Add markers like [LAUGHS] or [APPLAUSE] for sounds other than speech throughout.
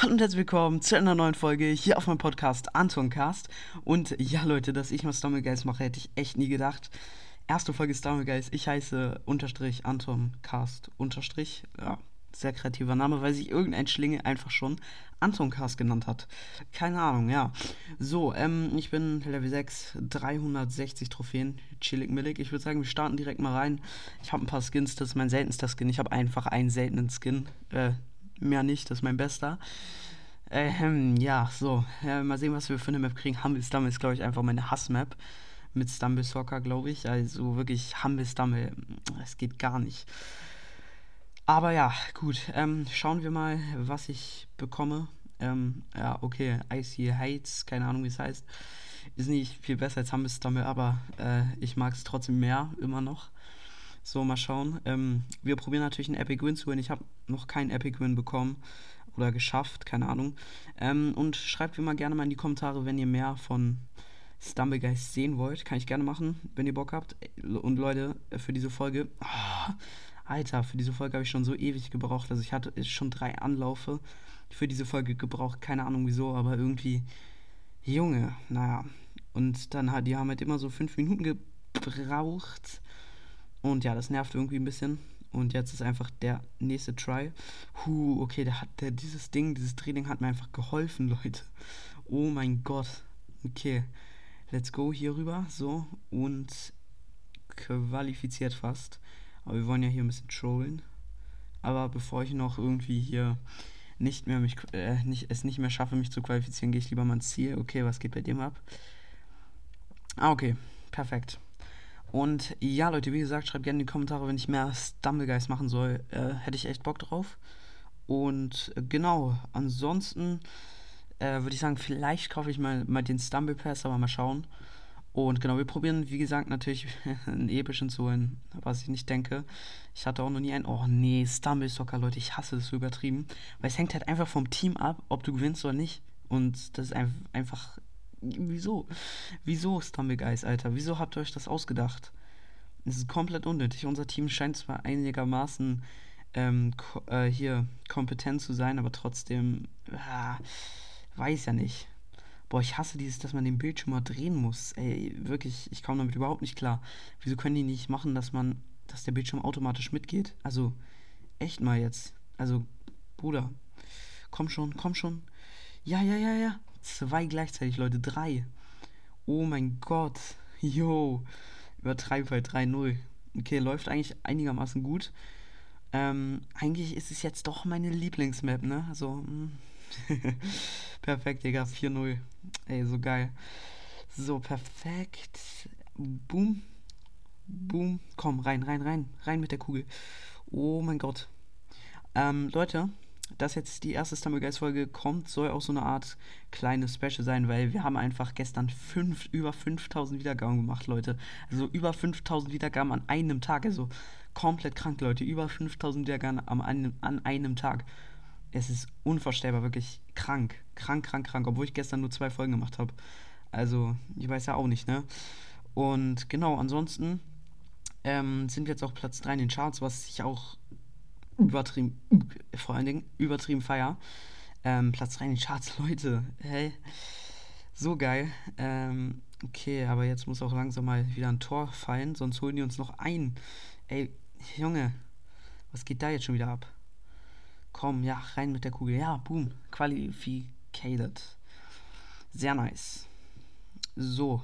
Hallo und herzlich willkommen zu einer neuen Folge hier auf meinem Podcast Antoncast. Und ja, Leute, dass ich mal Stommelgeist mache, hätte ich echt nie gedacht. Erste Folge Stommelgeist. Ich heiße unterstrich Antoncast unterstrich. Ja, sehr kreativer Name, weil sich irgendein Schlinge einfach schon Antoncast genannt hat. Keine Ahnung, ja. So, ähm, ich bin Level 6, 360 Trophäen. Chillig millig. Ich würde sagen, wir starten direkt mal rein. Ich habe ein paar Skins, das ist mein seltenster Skin. Ich habe einfach einen seltenen Skin. Äh, mehr nicht, das ist mein bester. Ähm, ja, so. Äh, mal sehen, was wir für eine Map kriegen. Humble ist, glaube ich, einfach meine Hassmap. Mit Stumble Soccer, glaube ich. Also wirklich Humble Stumble. Es geht gar nicht. Aber ja, gut. Ähm, schauen wir mal, was ich bekomme. Ähm, ja, okay. Icy Hates, keine Ahnung, wie es heißt. Ist nicht viel besser als Humble Stumble, aber äh, ich mag es trotzdem mehr, immer noch. So, mal schauen. Ähm, wir probieren natürlich einen Epic Win zu gewinnen. Ich habe noch keinen Epic Win bekommen oder geschafft, keine Ahnung. Ähm, und schreibt mir mal gerne mal in die Kommentare, wenn ihr mehr von Stumblegeist sehen wollt. Kann ich gerne machen, wenn ihr Bock habt. Und Leute, für diese Folge. Oh, Alter, für diese Folge habe ich schon so ewig gebraucht. Also ich hatte schon drei Anlaufe für diese Folge gebraucht. Keine Ahnung wieso, aber irgendwie. Junge, naja. Und dann hat die haben halt immer so fünf Minuten gebraucht und ja, das nervt irgendwie ein bisschen. Und jetzt ist einfach der nächste Try. Huh, okay, der hat der, dieses Ding, dieses Training hat mir einfach geholfen, [LAUGHS] Leute. Oh mein Gott. Okay. Let's go hier rüber. So. Und qualifiziert fast. Aber wir wollen ja hier ein bisschen trollen. Aber bevor ich noch irgendwie hier nicht mehr mich äh, nicht, es nicht mehr schaffe, mich zu qualifizieren, gehe ich lieber mal ins Ziel. Okay, was geht bei dem ab? Ah, okay. Perfekt. Und ja, Leute, wie gesagt, schreibt gerne in die Kommentare, wenn ich mehr Stumblegeist machen soll. Äh, hätte ich echt Bock drauf. Und äh, genau, ansonsten äh, würde ich sagen, vielleicht kaufe ich mal, mal den Stumble Pass, aber mal schauen. Und genau, wir probieren, wie gesagt, natürlich [LAUGHS] einen epischen zu holen, was ich nicht denke. Ich hatte auch noch nie einen. Oh nee, Stumble Soccer, Leute, ich hasse das so übertrieben. Weil es hängt halt einfach vom Team ab, ob du gewinnst oder nicht. Und das ist einfach Wieso? Wieso Stumblegeist, Alter? Wieso habt ihr euch das ausgedacht? Es ist komplett unnötig. Unser Team scheint zwar einigermaßen ähm, ko äh, hier kompetent zu sein, aber trotzdem, äh, weiß ja nicht. Boah, ich hasse dieses, dass man den Bildschirm mal drehen muss. Ey, wirklich, ich komme damit überhaupt nicht klar. Wieso können die nicht machen, dass man, dass der Bildschirm automatisch mitgeht? Also, echt mal jetzt. Also, Bruder, komm schon, komm schon. Ja, ja, ja, ja. Zwei gleichzeitig, Leute. Drei. Oh mein Gott. Yo. Übertreibe bei 3-0. Okay, läuft eigentlich einigermaßen gut. Ähm, eigentlich ist es jetzt doch meine Lieblingsmap, ne? Also, hm. [LAUGHS] perfekt, Digga. 4-0. Ey, so geil. So, perfekt. Boom. Boom. Komm, rein, rein, rein. Rein mit der Kugel. Oh mein Gott. Ähm, Leute, dass jetzt die erste Stumblegeist-Folge kommt, soll auch so eine Art kleines Special sein, weil wir haben einfach gestern fünf, über 5000 Wiedergaben gemacht, Leute. Also über 5000 Wiedergaben an einem Tag. Also komplett krank, Leute. Über 5000 Wiedergaben an einem, an einem Tag. Es ist unvorstellbar, wirklich krank. Krank, krank, krank. Obwohl ich gestern nur zwei Folgen gemacht habe. Also, ich weiß ja auch nicht, ne? Und genau, ansonsten ähm, sind wir jetzt auch Platz 3 in den Charts, was ich auch übertrieben, vor allen Dingen übertrieben feier. Ähm, Platz 3 in den Charts, [LAUGHS] Leute. Hey, so geil. Ähm, okay, aber jetzt muss auch langsam mal wieder ein Tor fallen, sonst holen die uns noch ein. Ey, Junge, was geht da jetzt schon wieder ab? Komm, ja, rein mit der Kugel. Ja, boom, qualificated. Sehr nice. So.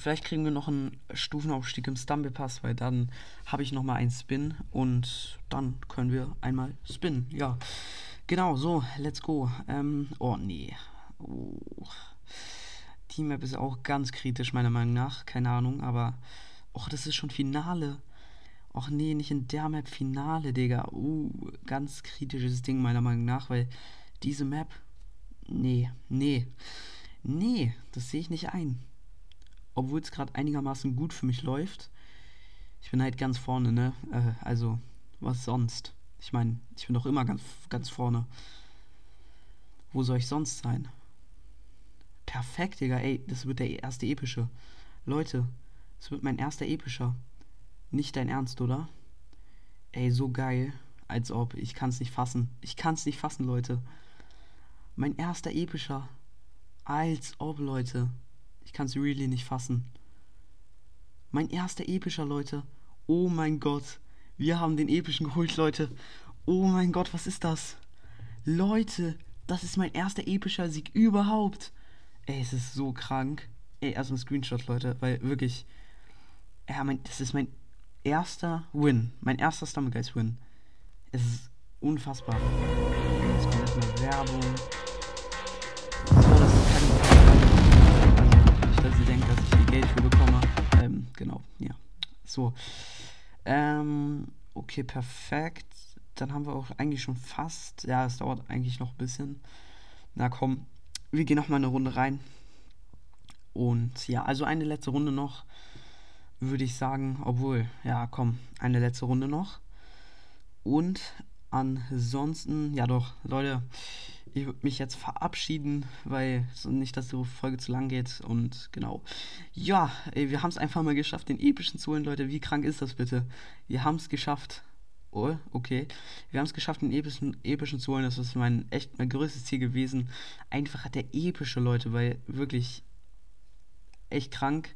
Vielleicht kriegen wir noch einen Stufenaufstieg im Stumble Pass, weil dann habe ich nochmal einen Spin und dann können wir einmal spinnen. Ja, genau, so, let's go. Ähm, oh nee. Oh. Die Map ist auch ganz kritisch, meiner Meinung nach. Keine Ahnung, aber. Och, das ist schon Finale. Och nee, nicht in der Map Finale, Digga. Uh, ganz kritisches Ding, meiner Meinung nach, weil diese Map. Nee, nee. Nee, das sehe ich nicht ein obwohl es gerade einigermaßen gut für mich läuft. Ich bin halt ganz vorne, ne? Äh, also, was sonst? Ich meine, ich bin doch immer ganz, ganz vorne. Wo soll ich sonst sein? Perfekt, Digga. Ey, das wird der erste epische. Leute, das wird mein erster epischer. Nicht dein Ernst, oder? Ey, so geil. Als ob. Ich kann's nicht fassen. Ich kann's nicht fassen, Leute. Mein erster epischer. Als ob, Leute. Ich kann es really nicht fassen. Mein erster epischer, Leute. Oh mein Gott. Wir haben den epischen geholt, Leute. Oh mein Gott, was ist das? Leute, das ist mein erster epischer Sieg überhaupt. Ey, es ist so krank. Ey, erstmal Screenshot, Leute, weil wirklich. Ja, mein, das ist mein erster Win. Mein erster Stomach Guys Win. Es ist unfassbar. Jetzt kommt erstmal Werbung. So. Ähm, okay, perfekt. Dann haben wir auch eigentlich schon fast. Ja, es dauert eigentlich noch ein bisschen. Na komm, wir gehen noch mal eine Runde rein. Und ja, also eine letzte Runde noch, würde ich sagen. Obwohl, ja, komm, eine letzte Runde noch. Und ansonsten, ja doch, Leute, ich würde mich jetzt verabschieden, weil so nicht, dass die Folge zu lang geht. Und genau. Ja, ey, wir haben es einfach mal geschafft, den epischen zu holen, Leute. Wie krank ist das bitte? Wir haben es geschafft. Oh, okay. Wir haben es geschafft, den epischen, epischen zu holen. Das ist mein echt mein größtes Ziel gewesen. Einfach der epische Leute, weil wirklich echt krank.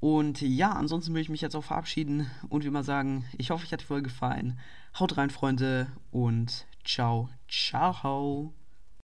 Und ja, ansonsten will ich mich jetzt auch verabschieden und wie immer sagen, ich hoffe, euch hat die Folge gefallen. Haut rein, Freunde, und ciao, ciao.